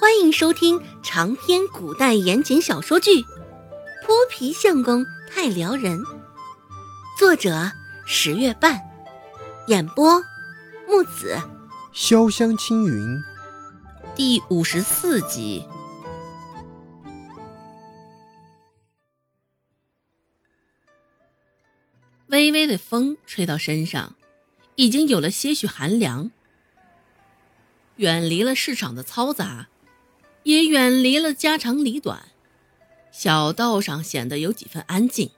欢迎收听长篇古代言情小说剧《泼皮相公太撩人》，作者十月半，演播木子潇湘青云，第五十四集。微微的风吹到身上，已经有了些许寒凉。远离了市场的嘈杂，也远离了家长里短，小道上显得有几分安静。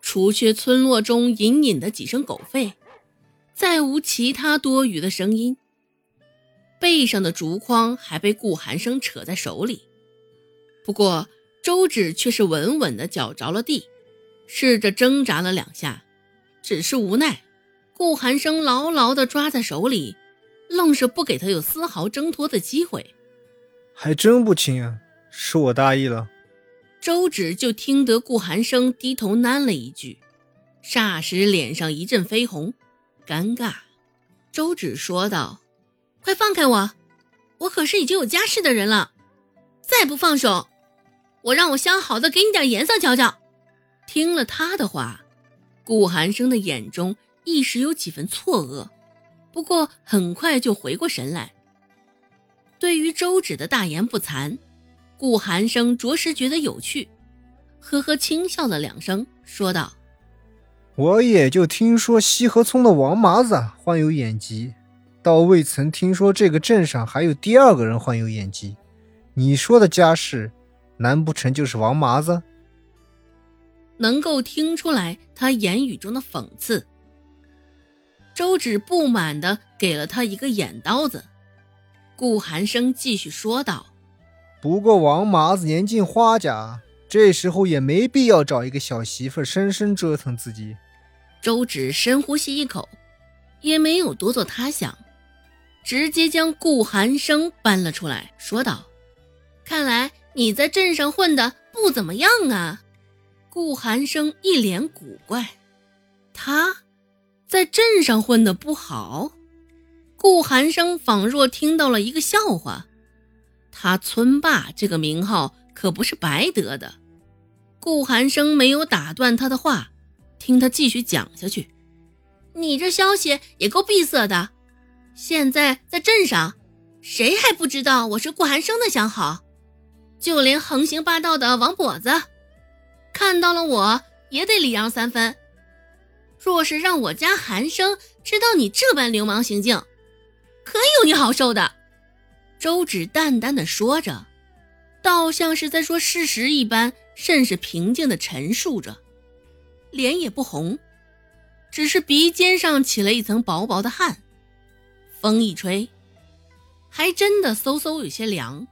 除却村落中隐隐的几声狗吠，再无其他多余的声音。背上的竹筐还被顾寒生扯在手里，不过周芷却是稳稳地脚着了地。试着挣扎了两下，只是无奈，顾寒生牢牢地抓在手里，愣是不给他有丝毫挣脱的机会。还真不轻啊，是我大意了。周芷就听得顾寒生低头喃了一句，霎时脸上一阵绯红，尴尬。周芷说道：“快放开我，我可是已经有家室的人了，再不放手，我让我相好的给你点颜色瞧瞧。”听了他的话，顾寒生的眼中一时有几分错愕，不过很快就回过神来。对于周芷的大言不惭，顾寒生着实觉得有趣，呵呵轻笑了两声，说道：“我也就听说西河村的王麻子患有眼疾，倒未曾听说这个镇上还有第二个人患有眼疾。你说的家世，难不成就是王麻子？”能够听出来他言语中的讽刺，周芷不满的给了他一个眼刀子。顾寒生继续说道：“不过王麻子年近花甲，这时候也没必要找一个小媳妇深深折腾自己。”周芷深呼吸一口，也没有多做他想，直接将顾寒生搬了出来，说道：“看来你在镇上混的不怎么样啊。”顾寒生一脸古怪，他在镇上混的不好。顾寒生仿若听到了一个笑话，他村霸这个名号可不是白得的。顾寒生没有打断他的话，听他继续讲下去：“你这消息也够闭塞的，现在在镇上，谁还不知道我是顾寒生的相好？就连横行霸道的王跛子。”看到了我也得礼让三分。若是让我家寒生知道你这般流氓行径，可有你好受的。周芷淡淡的说着，倒像是在说事实一般，甚是平静的陈述着，脸也不红，只是鼻尖上起了一层薄薄的汗。风一吹，还真的嗖嗖有些凉。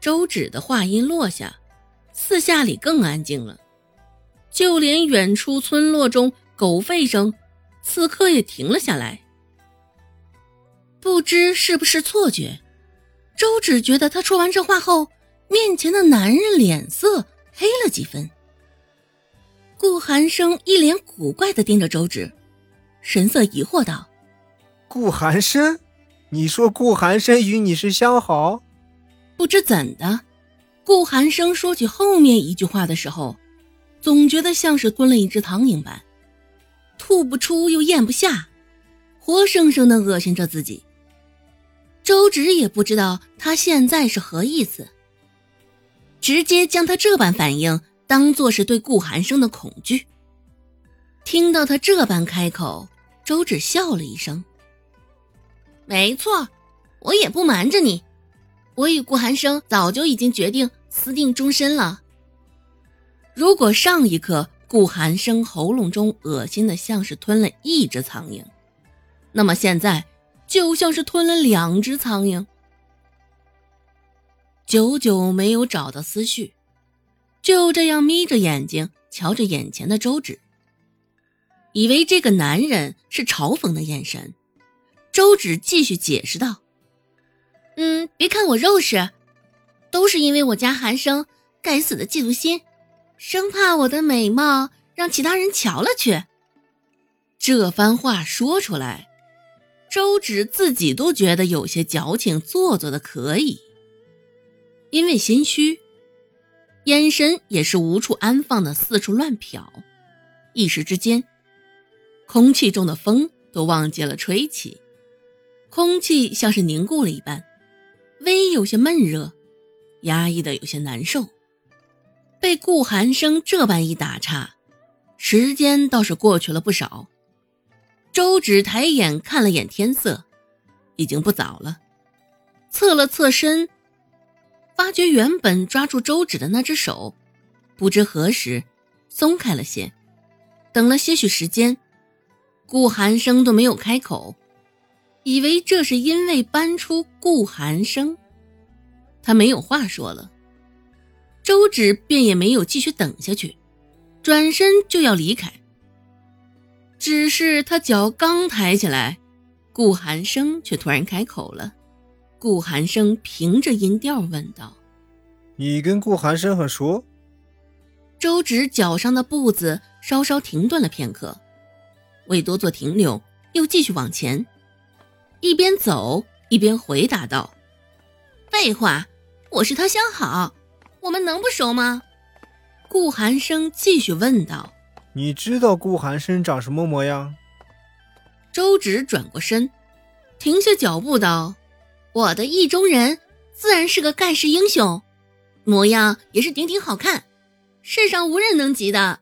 周芷的话音落下。四下里更安静了，就连远处村落中狗吠声，此刻也停了下来。不知是不是错觉，周芷觉得他说完这话后，面前的男人脸色黑了几分。顾寒生一脸古怪的盯着周芷，神色疑惑道：“顾寒生，你说顾寒生与你是相好？不知怎的。”顾寒生说起后面一句话的时候，总觉得像是吞了一只苍蝇般，吐不出又咽不下，活生生的恶心着自己。周芷也不知道他现在是何意思，直接将他这般反应当做是对顾寒生的恐惧。听到他这般开口，周芷笑了一声：“没错，我也不瞒着你，我与顾寒生早就已经决定。”私定终身了。如果上一刻顾寒生喉咙中恶心的像是吞了一只苍蝇，那么现在就像是吞了两只苍蝇。久久没有找到思绪，就这样眯着眼睛瞧着眼前的周芷，以为这个男人是嘲讽的眼神。周芷继续解释道：“嗯，别看我肉实。”都是因为我家寒生该死的嫉妒心，生怕我的美貌让其他人瞧了去。这番话说出来，周芷自己都觉得有些矫情做作的可以，因为心虚，眼神也是无处安放的四处乱瞟，一时之间，空气中的风都忘记了吹起，空气像是凝固了一般，微有些闷热，压抑的有些难受。被顾寒生这般一打岔，时间倒是过去了不少。周芷抬眼看了眼天色，已经不早了，侧了侧身，发觉原本抓住周芷的那只手，不知何时松开了些。等了些许时间，顾寒生都没有开口，以为这是因为搬出顾寒生，他没有话说了。周芷便也没有继续等下去，转身就要离开。只是他脚刚抬起来，顾寒生却突然开口了。顾寒生凭着音调问道：“你跟顾寒生很熟？”周芷脚上的步子稍稍停顿了片刻，未多做停留，又继续往前，一边走一边回答道：“废话，我是他相好。”我们能不熟吗？顾寒生继续问道：“你知道顾寒生长什么模样？”周芷转过身，停下脚步道：“我的意中人自然是个盖世英雄，模样也是顶顶好看，世上无人能及的。”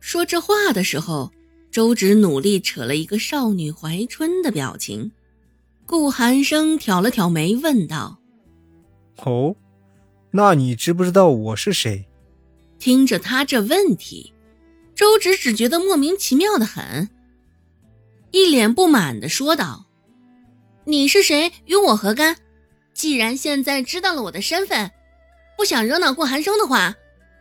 说这话的时候，周芷努力扯了一个少女怀春的表情。顾寒生挑了挑眉，问道：“哦？”那你知不知道我是谁？听着他这问题，周芷只觉得莫名其妙的很，一脸不满的说道：“你是谁？与我何干？既然现在知道了我的身份，不想惹恼顾寒生的话，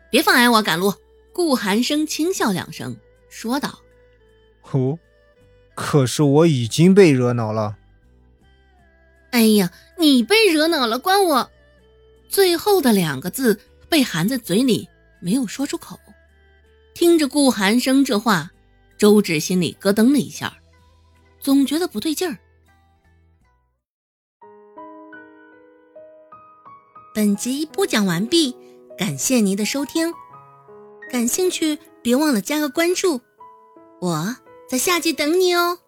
别妨碍我赶路。”顾寒生轻笑两声，说道：“哦，可是我已经被惹恼了。”哎呀，你被惹恼了，关我。最后的两个字被含在嘴里，没有说出口。听着顾寒生这话，周芷心里咯噔了一下，总觉得不对劲儿。本集播讲完毕，感谢您的收听。感兴趣别忘了加个关注，我在下集等你哦。